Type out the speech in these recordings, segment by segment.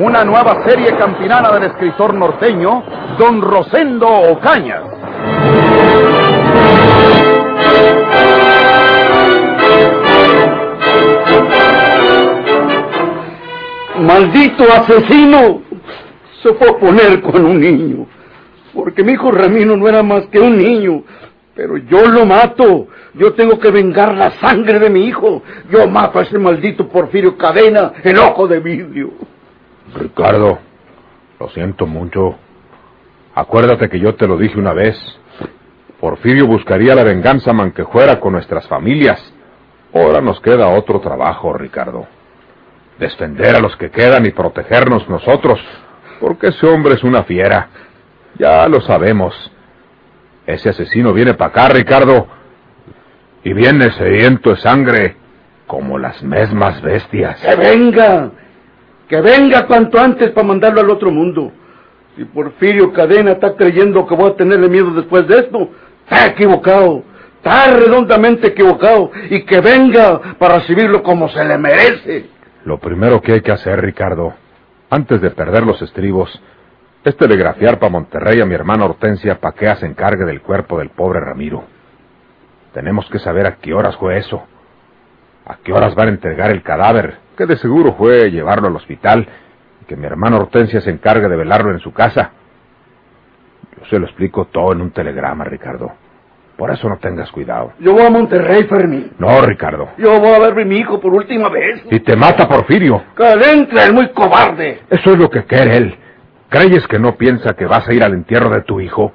Una nueva serie campinana del escritor norteño, Don Rosendo Ocañas. Maldito asesino. Se fue a poner con un niño. Porque mi hijo Ramiro no era más que un niño. Pero yo lo mato. Yo tengo que vengar la sangre de mi hijo. Yo mato a ese maldito Porfirio Cadena, el ojo de vidrio. Ricardo, lo siento mucho. Acuérdate que yo te lo dije una vez. Porfirio buscaría la venganza manquejuera con nuestras familias. Ahora nos queda otro trabajo, Ricardo. Defender a los que quedan y protegernos nosotros. Porque ese hombre es una fiera. Ya lo sabemos. Ese asesino viene para acá, Ricardo. Y viene sediento de sangre, como las mismas bestias. ¡Que venga! ¡Que venga cuanto antes para mandarlo al otro mundo! Si Porfirio Cadena está creyendo que voy a tenerle miedo después de esto, está equivocado. Está redondamente equivocado. Y que venga para recibirlo como se le merece. Lo primero que hay que hacer, Ricardo, antes de perder los estribos, es telegrafiar para Monterrey a mi hermana Hortensia para que se encargue del cuerpo del pobre Ramiro. Tenemos que saber a qué horas fue eso. A qué horas van a entregar el cadáver, que de seguro fue llevarlo al hospital y que mi hermana Hortensia se encargue de velarlo en su casa. Yo se lo explico todo en un telegrama, Ricardo. Por eso no tengas cuidado. Yo voy a Monterrey, Fermín. No, Ricardo. Yo voy a ver a mi hijo por última vez. Y te mata Porfirio. Calentra, es muy cobarde. Eso es lo que quiere él. ¿Creyes que no piensa que vas a ir al entierro de tu hijo?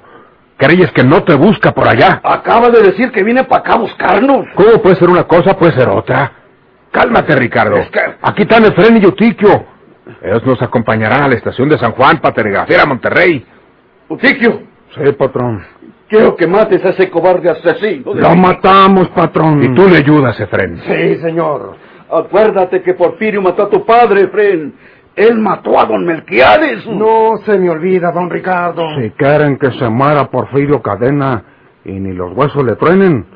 ¿Creyes que no te busca por allá? Acaba de decir que viene para acá a buscarnos. ¿Cómo puede ser una cosa, puede ser otra? Cálmate, Ricardo. Es que- Aquí están Efren y Utiquio. Ellos nos acompañarán a la estación de San Juan para telegrafiar a Monterrey. Utiquio, Sí, patrón. quiero que mates a ese cobarde asesino. de- Lo matamos, patrón. Y tú le ayudas, Efren. Sí, señor. Acuérdate que Porfirio mató a tu padre, Fren. Él mató a don Melquiades. No se me olvida, don Ricardo. Si quieren que se muera Porfirio Cadena y ni los huesos le truenen,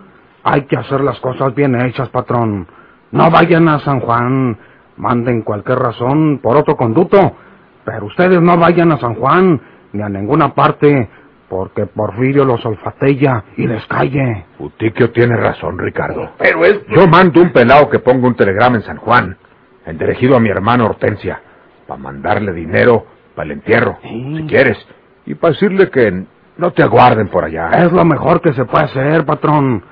hay que hacer las cosas bien hechas, patrón. No vayan a San Juan, manden cualquier razón por otro conducto, pero ustedes no vayan a San Juan ni a ninguna parte, porque Porfirio los olfatea y les calle. Utiquio tiene razón, Ricardo. Pero es... Yo mando un pelado que ponga un telegrama en San Juan, dirigido a mi hermana Hortensia, para mandarle dinero para el entierro, si quieres, y para decirle que no te aguarden por allá. Es lo mejor que se puede hacer, patrón.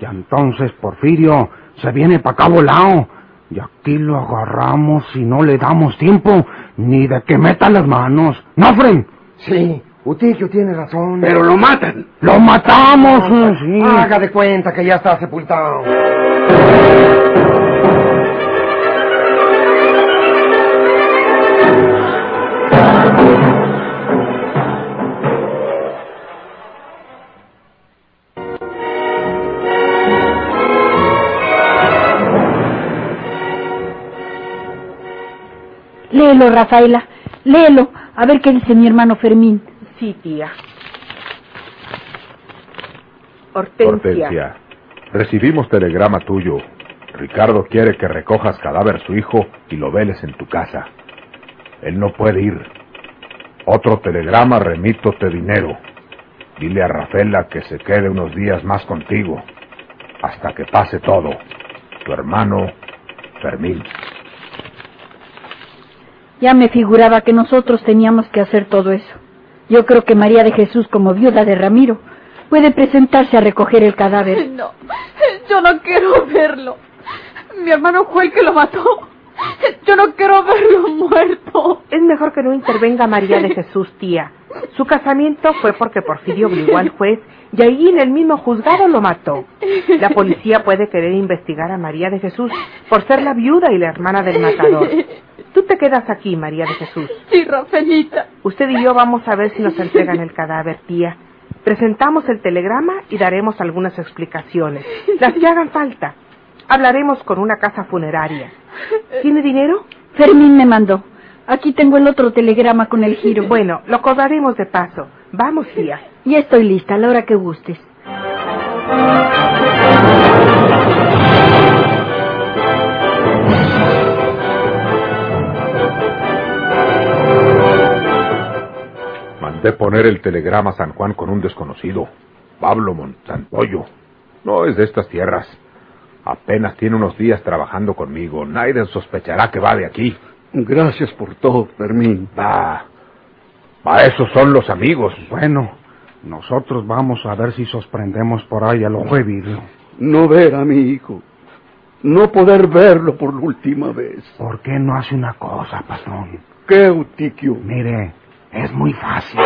Y entonces Porfirio se viene para acá volado. Y aquí lo agarramos y no le damos tiempo ni de que meta las manos. ¿No, Fren? Sí, Utiquio tiene razón. Pero lo matan. ¡Lo matamos! sí. Haga de cuenta que ya está sepultado. Léelo, Rafaela. Léelo. A ver qué dice mi hermano Fermín. Sí, tía. Hortensia. Hortensia, recibimos telegrama tuyo. Ricardo quiere que recojas cadáver su hijo y lo veles en tu casa. Él no puede ir. Otro telegrama remítote dinero. Dile a Rafaela que se quede unos días más contigo, hasta que pase todo. Tu hermano Fermín. Ya me figuraba que nosotros teníamos que hacer todo eso. Yo creo que María de Jesús, como viuda de Ramiro, puede presentarse a recoger el cadáver. No, yo no quiero verlo. Mi hermano fue el que lo mató. Yo no quiero verlo muerto. Es mejor que no intervenga María de Jesús, tía. Su casamiento fue porque Porfirio obligó al juez y ahí en el mismo juzgado lo mató. La policía puede querer investigar a María de Jesús por ser la viuda y la hermana del matador. Tú te quedas aquí, María de Jesús. Sí, Rafaelita. Usted y yo vamos a ver si nos entregan el cadáver, tía. Presentamos el telegrama y daremos algunas explicaciones. Las que hagan falta. Hablaremos con una casa funeraria. ¿Tiene dinero? Fermín me mandó. Aquí tengo el otro telegrama con el giro. Bueno, lo cobraremos de paso. Vamos, tía. Ya estoy lista, a la hora que gustes. Mandé poner el telegrama a San Juan con un desconocido, Pablo Monsantoyo. No es de estas tierras. Apenas tiene unos días trabajando conmigo. Nadie sospechará que va de aquí. Gracias por todo, Fermín. Va. Va, esos son los amigos. Bueno, nosotros vamos a ver si sorprendemos por ahí al ojo de vidrio. No ver a mi hijo. No poder verlo por la última vez. ¿Por qué no hace una cosa, patrón? ¿Qué, Eutiquio? Mire, es muy fácil.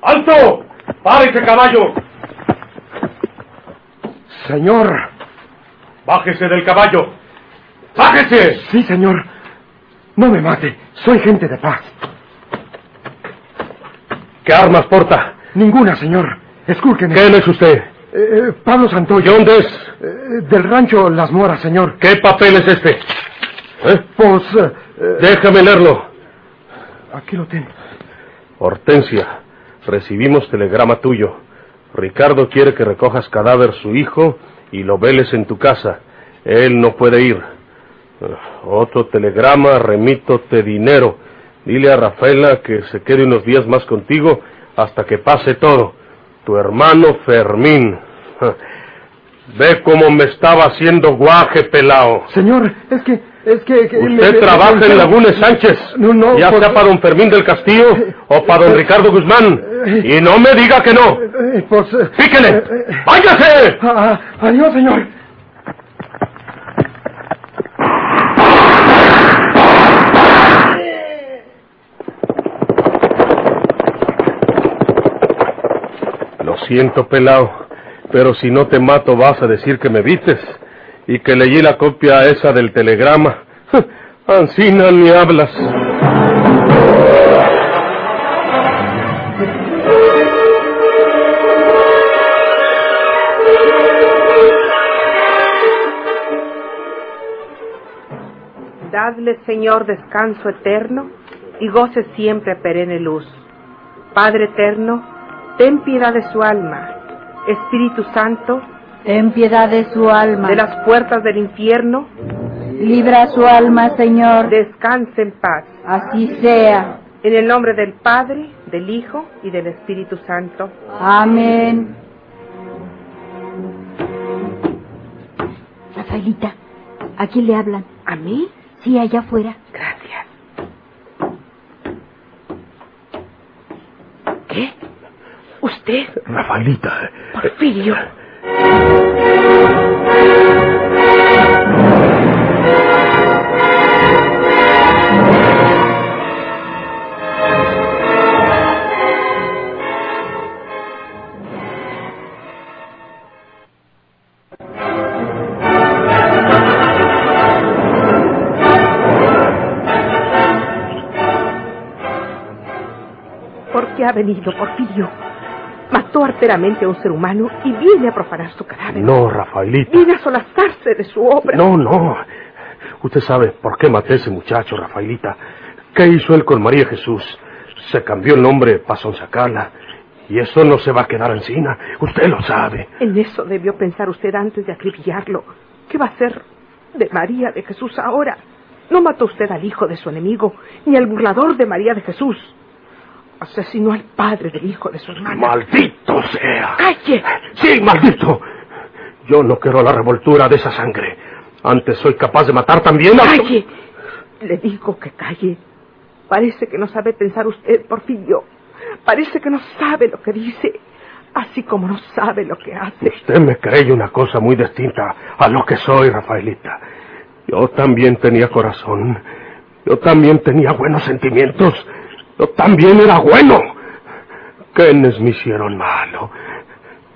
¡Alto! ¡Párese, caballo! Señor. ¡Bájese del caballo! ¡Bájese! Sí, señor. No me mate. Soy gente de paz. ¿Qué armas porta? Ninguna, señor. Escúlqueme. ¿Quién es usted? Eh, Pablo Santoyo. ¿De dónde es? Eh, del rancho Las Moras, señor. ¿Qué papel es este? ¿Eh? Pues... eh, Déjame leerlo. aquí lo tengo. Hortensia, recibimos telegrama tuyo. Ricardo quiere que recojas cadáver su hijo y lo veles en tu casa. Él no puede ir. Eh, Otro telegrama, remítote dinero. Dile a Rafaela que se quede unos días más contigo hasta que pase todo. Tu hermano Fermín. Ve cómo me estaba haciendo guaje pelao. Señor, es que... Es que... que me- Usted me- trabaja me- en Lagunes Sánchez, No, no, ya sea para don Fermín del Castillo o para don Ricardo Guzmán. Y no me diga que no. Eh, pues... ¡Píquele! eh, eh, ¡Váyase! ah, ah, adiós, señor. Lo siento, pelao, pero si no te mato vas a decir que me vistes y que leí la copia esa del telegrama. Ancina ni hablas. Dadle, Señor, descanso eterno y goce siempre perenne luz. Padre eterno, ten piedad de su alma. Espíritu Santo, Ten piedad de su alma. de las puertas del infierno, Libra su alma, Señor. descanse en paz. Así sea. En el nombre del Padre, del Hijo y del Espíritu Santo. Amén. Rafaelita, ¿a quién le hablan? ¿A mí? Sí, allá afuera. Gracias. ¿Qué? ¿Usted? Rafaelita. Porfirio. ¿Por qué ha venido, Porfirio? Mató arteramente a un ser humano y viene a profanar su cadáver. No, Rafaelita. Viene a solazarse de su obra. No, no. Usted sabe por qué maté a ese muchacho, Rafaelita. ¿Qué hizo él con María Jesús? Se cambió el nombre para sonsacarla. Y eso no se va a quedar encima. Usted lo sabe. En eso debió pensar usted antes de acribillarlo. ¿Qué va a hacer de María de Jesús ahora? No mató usted al hijo de su enemigo, ni al burlador de María de Jesús. Asesinó al padre del hijo de su hermana. ¡Maldito sea! ¡Calle! ¡Sí, maldito! Yo no quiero la revoltura de esa sangre. Antes soy capaz de matar también a... ¡Calle! Le digo que calle. Parece que no sabe pensar usted, Porfirio. Parece que no sabe lo que dice, así como no sabe lo que hace. Usted me cree una cosa muy distinta a lo que soy, Rafaelita. Yo también tenía corazón. Yo también tenía buenos sentimientos. Yo también era bueno. ¿Quiénes me hicieron malo?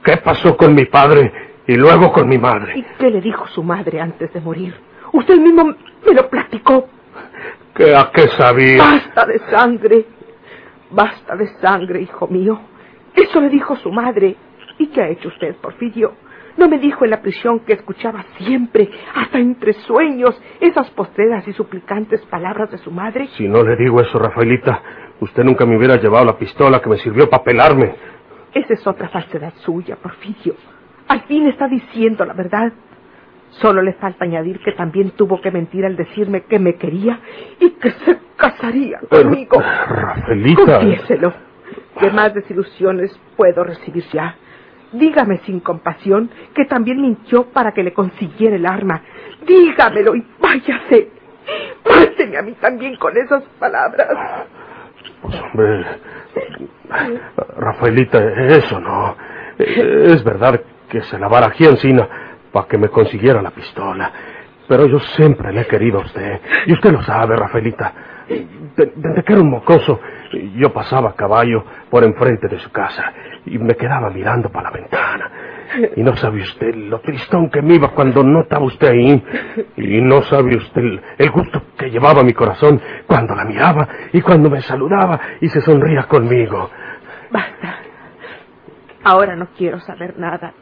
¿Qué pasó con mi padre y luego con mi madre? ¿Y qué le dijo su madre antes de morir? Usted mismo me lo platicó. ¿Qué a qué sabía? Basta de sangre. Basta de sangre, hijo mío. Eso le dijo su madre. ¿Y qué ha hecho usted, Porfirio? ¿No me dijo en la prisión que escuchaba siempre, hasta entre sueños, esas postreras y suplicantes palabras de su madre? Si no le digo eso, Rafaelita, usted nunca me hubiera llevado la pistola que me sirvió para pelarme. Esa es otra falsedad suya, Porfirio. Al fin está diciendo la verdad. Solo le falta añadir que también tuvo que mentir al decirme que me quería y que se casaría conmigo. Rafaelita. Confiéselo. ¿Qué más desilusiones puedo recibir ya? Dígame sin compasión que también mintió para que le consiguiera el arma. Dígamelo y váyase. Máteme a mí también con esas palabras. Pues hombre, Rafaelita, eso no. Es verdad que se la barajé encina para que me consiguiera la pistola. Pero yo siempre le he querido a usted. Y usted lo sabe, Rafaelita. De- Desde que era un mocoso, yo pasaba a caballo por enfrente de su casa y me quedaba mirando para la ventana. Y no sabe usted lo tristón que me iba cuando no estaba usted ahí. Y no sabe usted el, gusto que llevaba mi corazón cuando la miraba y cuando me saludaba y se sonría conmigo. Basta. Ahora no quiero saber nada.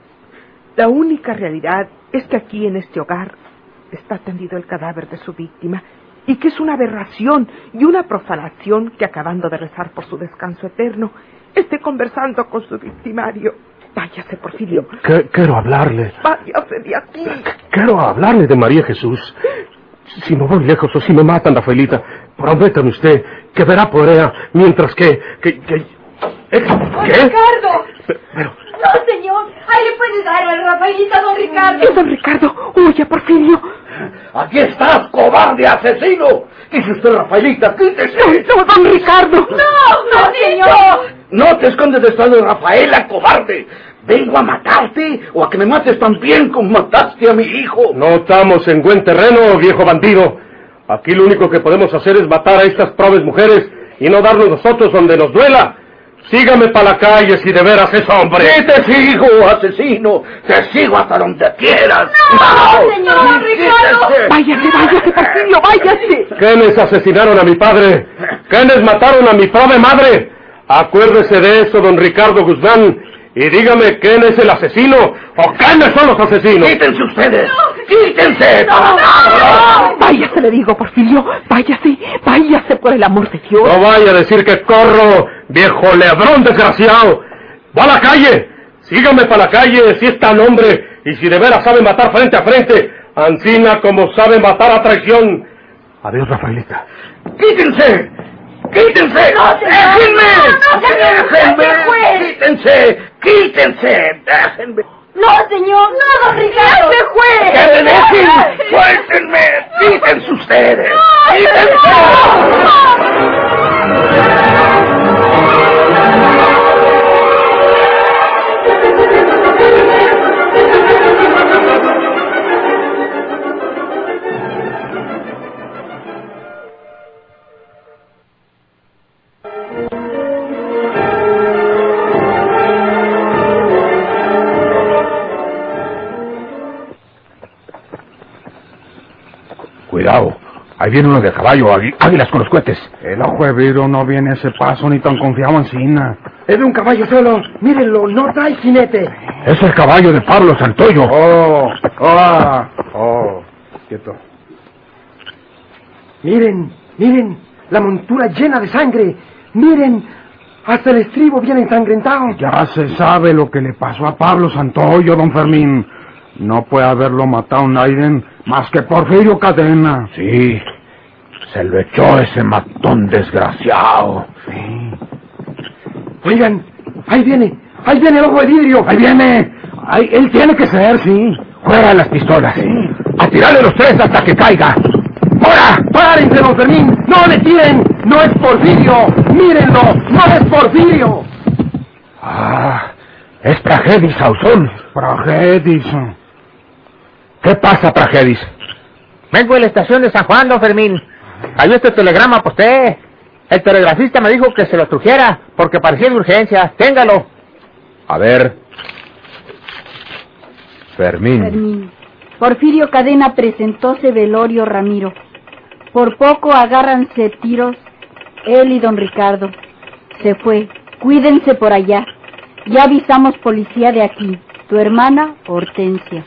La única realidad es que aquí en este hogar está tendido el cadáver de su víctima y que es una aberración y una profanación que acabando de rezar por su descanso eterno, esté conversando con su victimario. Váyase, Porfirio. Que- quiero hablarle. Váyase de aquí. Quiero hablarle de María Jesús. Si me voy lejos o si me matan, Rafaelita, prométame usted que verá por ella mientras que... que, que- ¿Eh? ¿Qué? ¡Ricardo! Pero, ¡No, señor! ¡Ahí le puede dar a Rafaelita, don Ricardo! Don Ricardo, huye, Porfirio. Aquí estás, cobarde asesino. Dice usted, Rafaelita, quítese. No, don Ricardo. ¡No, no, señor! No te escondes detrás de Rafaela, cobarde. ¿Vengo a matarte o a que me mates tan bien como mataste a mi hijo? no estamos en buen terreno, viejo bandido. Aquí lo único que podemos hacer es matar a estas pobres mujeres y no darnos nosotros donde nos duela. Sígame para la calle si de veras es hombre. Sí, te sigo, asesino. Te sigo hasta donde quieras. ¡No, señor, Ricardo! Quítese. Váyase, váyase, Porfirio, váyase. ¿Quiénes asesinaron a mi padre? ¿Quiénes mataron a mi pobre madre? Acuérdese de eso, don Ricardo Guzmán, y dígame quién es el asesino o quiénes son los asesinos. Quítense ustedes. Quítense. Váyase, le digo, Porfirio. Váyase, váyase por el amor de Dios. No vaya a decir que corro, viejo ladrón desgraciado. Va a la calle. Sígame para la calle si es tan hombre y si de veras sabe matar frente a frente. Ancina como sabe matar a traición. Adiós, Rafaelita. ¡Quítense! ¡Quítense! No, señor. ¡Déjenme! No, no, señor. ¡Déjenme! ¡Quítense! ¡Quítense! ¡Déjenme! ¡No, señor! ¡No, don Ricardo! ¡Se fue! ¡Que me dejen! ¡Suéltenme! ¡Quítense ustedes! ¡Quítense! Ahí viene uno de caballo, águi- águilas con los cohetes. El ojo de vidrio no viene a ese paso ni tan confiado en Sina. Es de un caballo solo. Mírenlo, no trae jinete. Es el caballo de Pablo Santoyo. Oh, oh, oh. Quieto. Miren, miren, la montura llena de sangre. Miren, hasta el estribo viene ensangrentado. Ya se sabe lo que le pasó a Pablo Santoyo, don Fermín. No puede haberlo matado Naiden más que Porfirio Cadena. Sí. Se lo echó ese matón desgraciado. Oigan, ahí viene, ahí viene el ojo de vidrio. Ahí viene. Ahí, él tiene que ser, sí. Fuera las pistolas. A tirarle los tres hasta que caiga. ¡Fuera! ¡Párense, don Fermín! ¡No le tiren! ¡No es Porfirio! ¡Mírenlo! ¡No es Porfirio! Ah, es Tragedis, Sauzón. Tragedis. ¿Qué pasa, Tragedis? Vengo de la estación de San Juan, don Fermín. Hay este telegrama para usted. El telegrafista me dijo que se lo trujera porque parecía de urgencia. Téngalo. A ver. Fermín. Fermín. Porfirio Cadena presentóse velorio Ramiro. Por poco agárranse tiros él y don Ricardo. Se fue. Cuídense por allá. Ya avisamos policía de aquí. Tu hermana, Hortensia.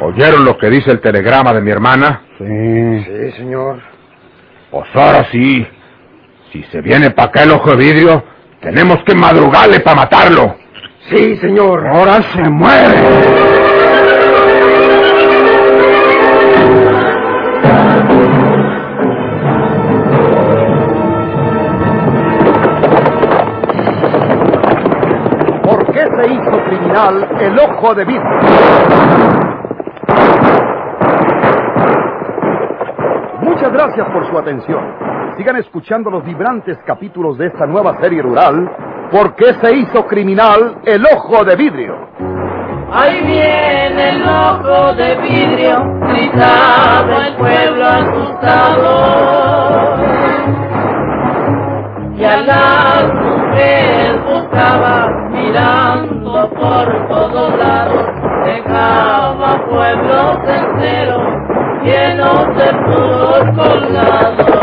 ¿Oyeron lo que dice el telegrama de mi hermana? Sí. Sí, señor. Pues ahora sí. Si se viene para acá el ojo de vidrio, tenemos que madrugarle para matarlo. Sí, señor. Ahora se muere. ¿Por qué se hizo criminal el ojo de vidrio? Gracias por su atención. Sigan escuchando los vibrantes capítulos de esta nueva serie rural. ¿Por qué se hizo criminal el ojo de vidrio? Ahí viene el ojo de vidrio, gritaba el pueblo asustado. Y a las mujeres buscaba mirando por todos lados, dejaba pueblos enteros llenos de puros colgados.